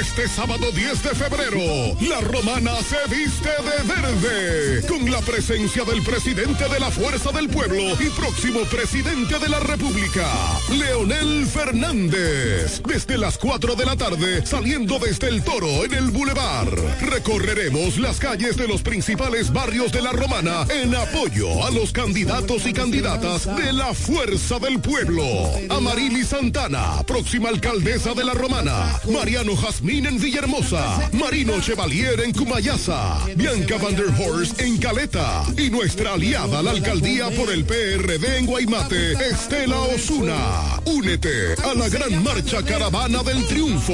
Este sábado 10 de febrero, la romana se viste de verde con la presencia del presidente de la Fuerza del Pueblo y próximo presidente de la República, Leonel Fernández. Desde las 4 de la tarde, saliendo desde el Toro en el Boulevard, recorreremos las calles de los principales barrios de la romana en apoyo a los candidatos y candidatas de la Fuerza del Pueblo. Amarili Santana, próxima alcaldesa de la romana, Mariano Jasmine en Villahermosa, Marino Chevalier en Cumayasa, Bianca Van der Horst en Caleta y nuestra aliada la alcaldía por el PRD en Guaymate, Estela Osuna. Únete a la gran marcha caravana del triunfo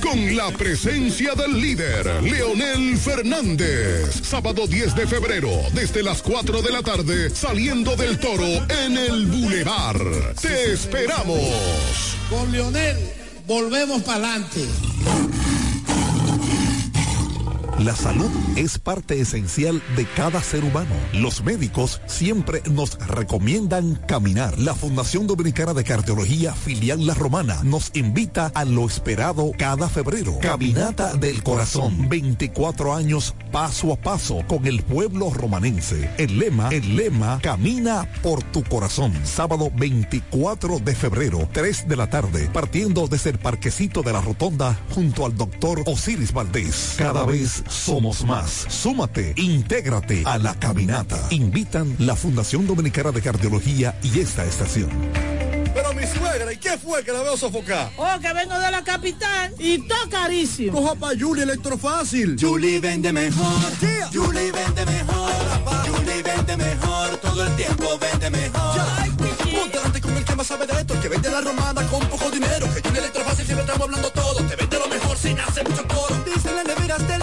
con la presencia del líder, Leonel Fernández. Sábado 10 de febrero, desde las 4 de la tarde, saliendo del toro en el Boulevard. Te esperamos. Con Leonel, volvemos para adelante. La salud es parte esencial de cada ser humano. Los médicos siempre nos recomiendan caminar. La Fundación Dominicana de Cardiología Filial La Romana nos invita a lo esperado cada febrero. Caminata del Corazón. 24 años paso a paso con el pueblo romanense. El lema, el lema, camina por tu corazón. Sábado 24 de febrero, 3 de la tarde, partiendo desde el parquecito de la rotonda junto al doctor Osiris Valdés. Cada vez somos más. Súmate, intégrate a la caminata. Invitan la Fundación Dominicana de Cardiología y esta estación. Pero mi suegra, ¿y qué fue que la veo sofocar? Oh, que vengo de la capital y todo carísimo. Coja pa' Julie Electrofácil. Julie vende mejor. Julie vende mejor. Julie vende mejor. Todo el tiempo vende mejor. Ponte con el que más sabe de esto, el que vende la romana con poco dinero. Que Julie Electrofácil siempre estamos hablando todo. Te vende lo mejor sin hacer mucho coro. Dice la nevera hasta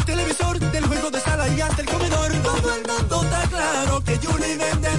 hasta el comedor. Todo el mundo está claro que Julie vende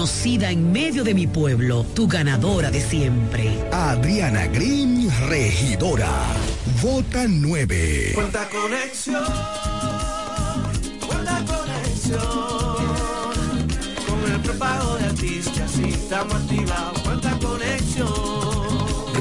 Conocida en medio de mi pueblo. Tu ganadora de siempre. Adriana Green, regidora. Vota 9. Cuenta conexión. Cuenta conexión. Con el prepago de artistas y estamos activados. Cuenta conexión.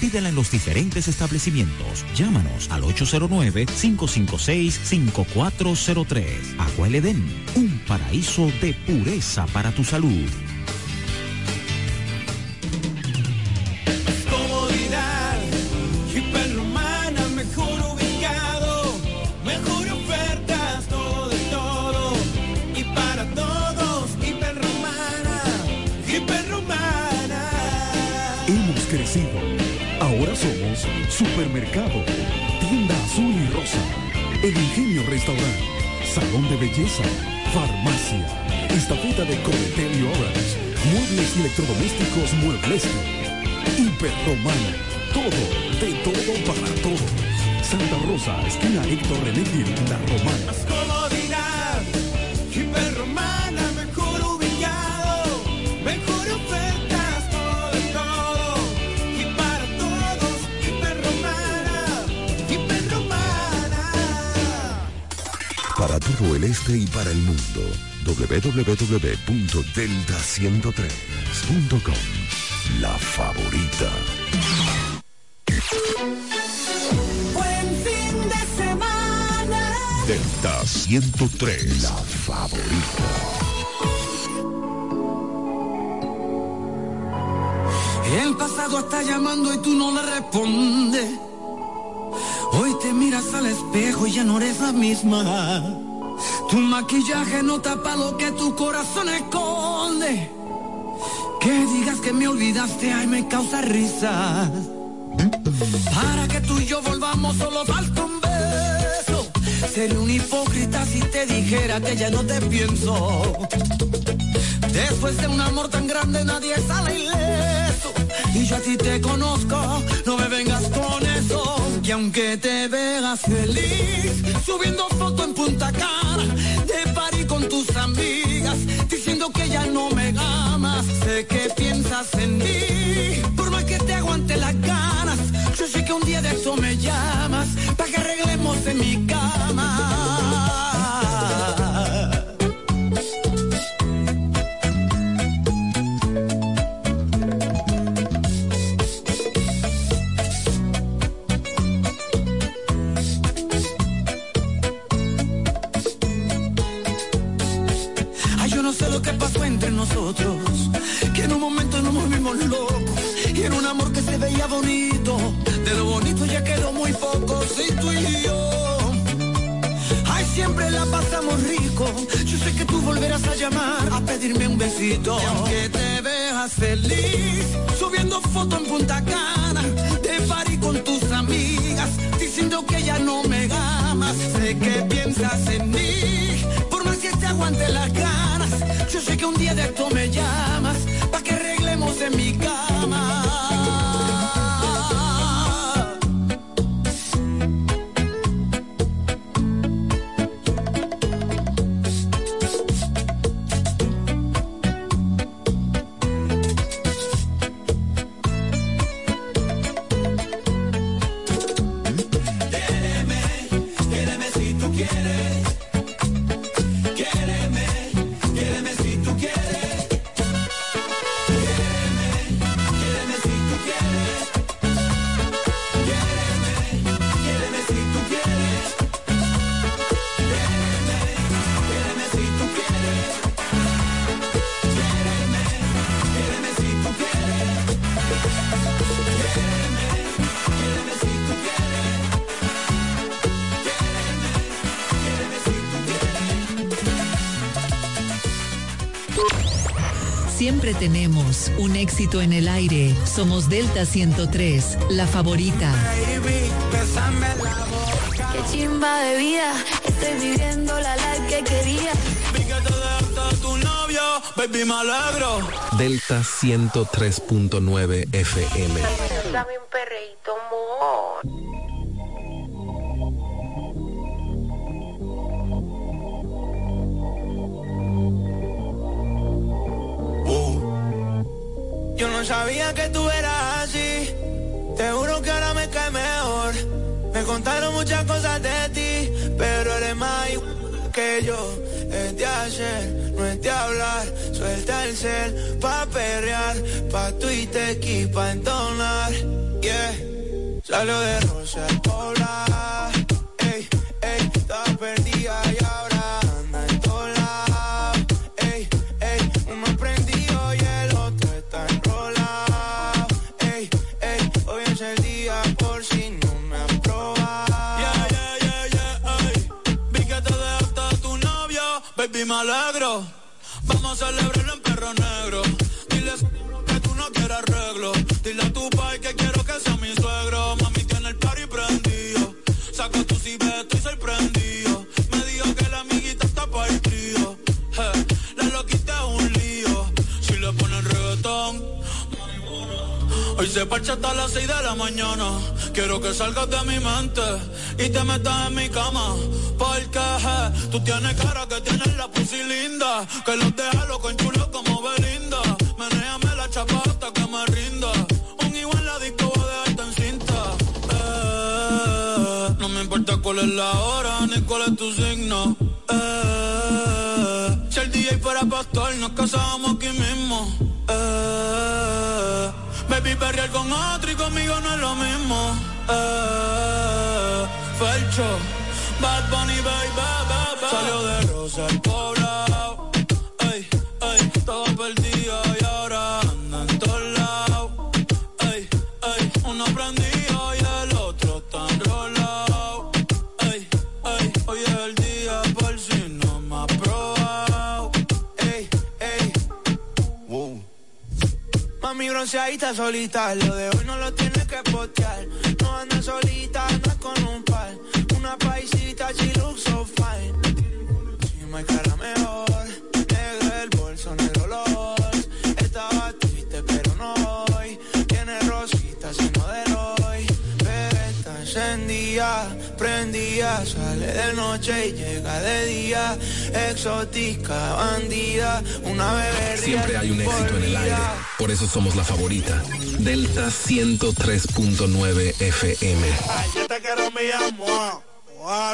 Pídela en los diferentes establecimientos. Llámanos al 809-556-5403. Agua Edén, un paraíso de pureza para tu salud. Supermercado, Tienda Azul y Rosa, El Ingenio Restaurant, Salón de Belleza, Farmacia, Estafeta de Cometel y Muebles y Electrodomésticos Muebles, Hiperromana, todo, de todo para todos. Santa Rosa, esquina Héctor René La Romana. Todo el este y para el mundo, www.delta103.com. La favorita. Buen fin de semana. Delta 103. La favorita. El pasado está llamando y tú no le respondes. Hoy te miras al espejo y ya no eres la misma. Tu maquillaje no tapa lo que tu corazón esconde. Que digas que me olvidaste, ay, me causa risa. Para que tú y yo volvamos, solo falta un beso. Sería un hipócrita si te dijera que ya no te pienso. Después de un amor tan grande nadie sale ileso. Y yo a ti te conozco, no me vengas con eso. Que aunque te veas feliz, subiendo foto en Punta Cara, que ya no me amas. Sé que piensas en mí, por más que te aguante las ganas. Yo sé que un día de eso me llamas, para que arreglemos en mi cama. Yo no sé lo que pasó entre nosotros, que en un momento nos volvimos locos y era un amor que se veía bonito, de lo bonito ya quedó muy poco, sí tú y yo. Ay, siempre la pasamos rico, yo sé que tú volverás a llamar a pedirme un besito. Y aunque te veas feliz, subiendo foto en Punta Cana, de party con tus amigas, diciendo que ya no me amas, sé que piensas en mí, que te aguante las ganas, yo sé que un día de esto me llamas, pa' que arreglemos en mi cama. Siempre tenemos un éxito en el aire. Somos Delta 103, la favorita. Qué chimba de vida, estoy viviendo la life que quería. Vi que te dejaste tu novio, baby, me alegro. Delta 103.9 FM. Dame un perreíto, amor. No sabía que tú eras así. Te juro que ahora me cae mejor. Me contaron muchas cosas de ti, pero eres más que yo. Es de hacer, no es de hablar. Suelta el cel pa' perrear, pa' Twitter y pa' entonar. Yeah, salió de Rosa Pobla. Baby, me alegro. Vamos a celebrarlo en perro negro. Dile que tú no quieres arreglo. Dile a tu pai que quiero que Hoy se parcha hasta las 6 de la mañana. Quiero que salgas de mi mente y te metas en mi cama. Porque je, tú tienes cara que tienes la pussy linda. Que los deja loco en chulo como Belinda. Menéame la chapa hasta que me rinda. Un igual la disco voy a dejarte en cinta. Eh, no me importa cuál es la hora ni cuál es tu signo. Eh, si el DJ fuera pastor, nos casábamos aquí mismo. Baby, perrear con otro y conmigo no es lo mismo. Eh, Felcho, Bad Bunny, baby, baby. Salió de Rosa el poblado. Bronceadita solita, lo de hoy no lo tienes que postear. No anda solita, anda con un par. Una paisita, she looks fine. Sale de noche y llega de día. Exótica, bandida. Una bebé Siempre hay un éxito en el aire. Por eso somos la favorita. Delta 103.9 FM. Ay, yo te quiero mi amor.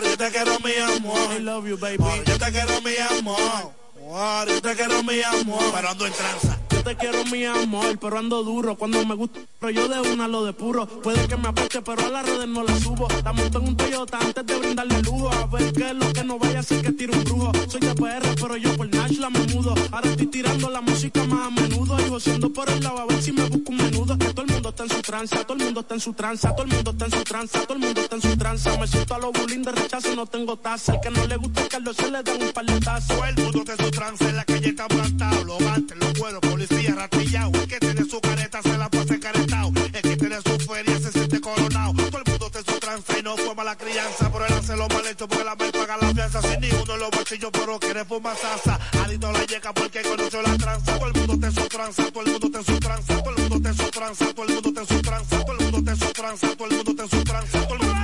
Yo te quiero mi amor. I love you, baby. yo te quiero mi amor. Wow, yo te quiero mi amor. Pero ando en tranza. Te quiero mi amor, pero ando duro. Cuando me gusta, pero yo de una lo de puro. Puede que me apache, pero a las redes no la subo. La monto en un Toyota antes de brindarle lujo. A ver qué es lo que no vaya a ser que tire un brujo. Soy de PR, pero yo por Nash la me mudo. Ahora estoy tirando la música más a menudo. Y siendo por el lado a ver si me busco un menudo. Todo el mundo está en su tranza, todo el mundo está en su tranza, todo el mundo está en su tranza, todo el mundo está en su tranza. Me siento a los bullying de rechazo no tengo taza. El que no le gusta el Carlos se le dan un par de. Todo el mundo está en su tranza, en la calle está plantado. Los antes, los buenos, policía, ratillado. El que tiene su careta se la pasa encaretado. El que tiene su feria se siente coronado. Todo el mundo en su tranza y no fue mala crianza. Pero él hace lo mal hecho porque la vez paga la fianza. Sin ni uno en los bolsillos, pero quiere fumar salsa. Adito la llega porque conoció la tranza. Todo el mundo en su tranza, todo el mundo en su tranza. Todo el mundo en su tranza, todo el mundo en su tranza. Todo el mundo en su tranza, todo el mundo en su tranza. Todo el mundo,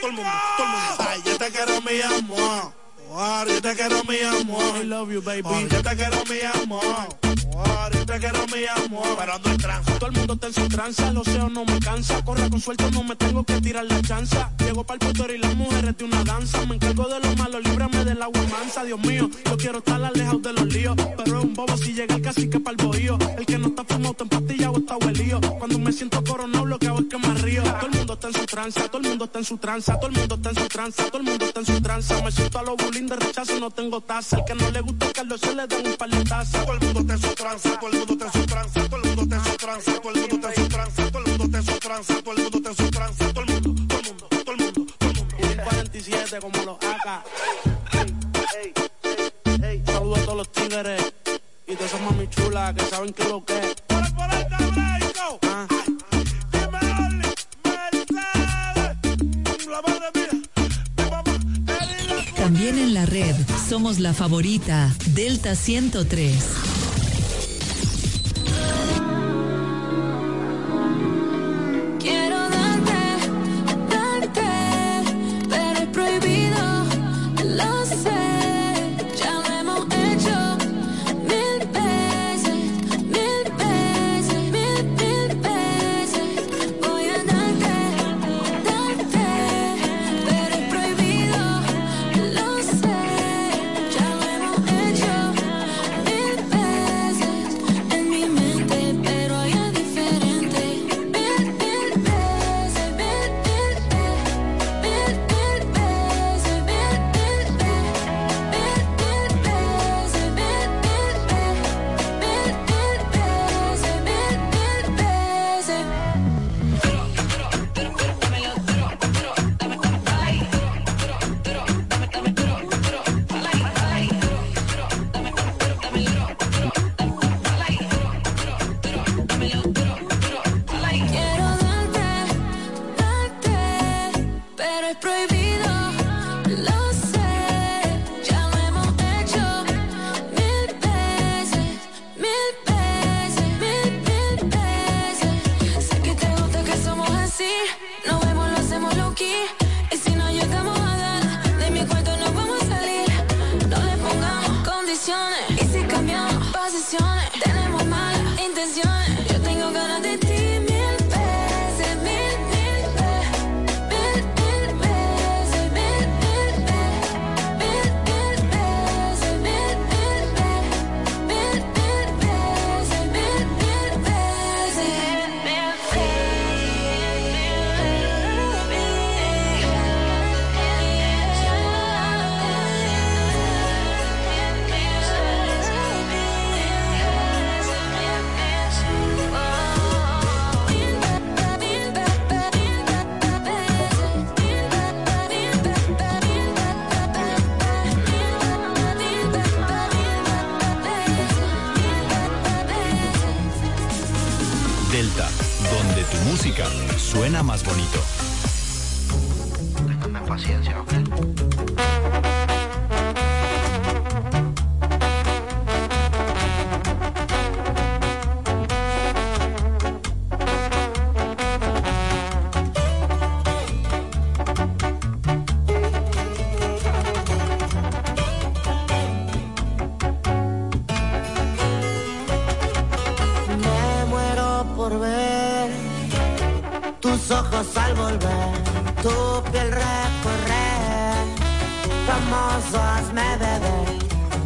todo el mundo, todo el mundo. Ay, yo te quiero mi amor. Wow, yo te quiero mi amor. I love you, baby. Oh, yo te quiero mi amor. Tranza. Todo el mundo está en su tranza, el océano no me cansa. Corre con suelto, no me tengo que tirar la chanza. Llego para el puto y las mujeres de una danza. Me encargo de lo malo, líbrame del agua mansa. Dios mío, yo quiero estar alejado de los líos. Pero es un bobo si llega el cacique para el bohío. El que no está fumado, está empastillado, está huelío. Cuando me siento coronado, lo que hago es que me río. Todo el mundo está en su tranza, todo el mundo está en su tranza. Todo el mundo está en su tranza, todo el mundo está en su tranza. Me siento a los bullying de rechazo no tengo taza. El que no le gusta el Carlos se le dan un par de. Todo el mundo está en su tranza, todo te todo el mundo te todo el mundo te todo el mundo te todo el mundo te todo el mundo, todo el mundo, todo el mundo. Un 47 como los AK. Saludos a todos los tigres y todas esas mami chulas que saben que lo que es. Por el, ah. También en la red somos la favorita Delta 103. passione música suena más bonito. Ténganme paciencia, ¿ok? tus ojos al volver, tu piel recorrer, famoso hazme beber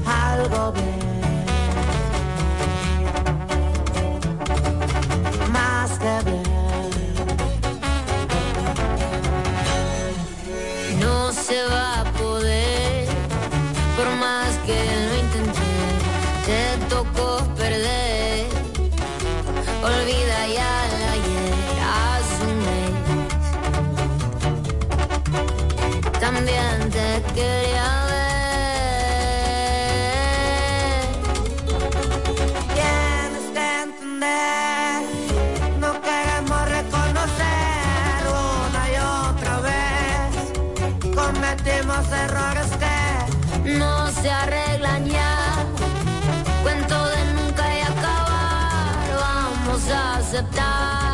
algo bien, más que bien. up, die.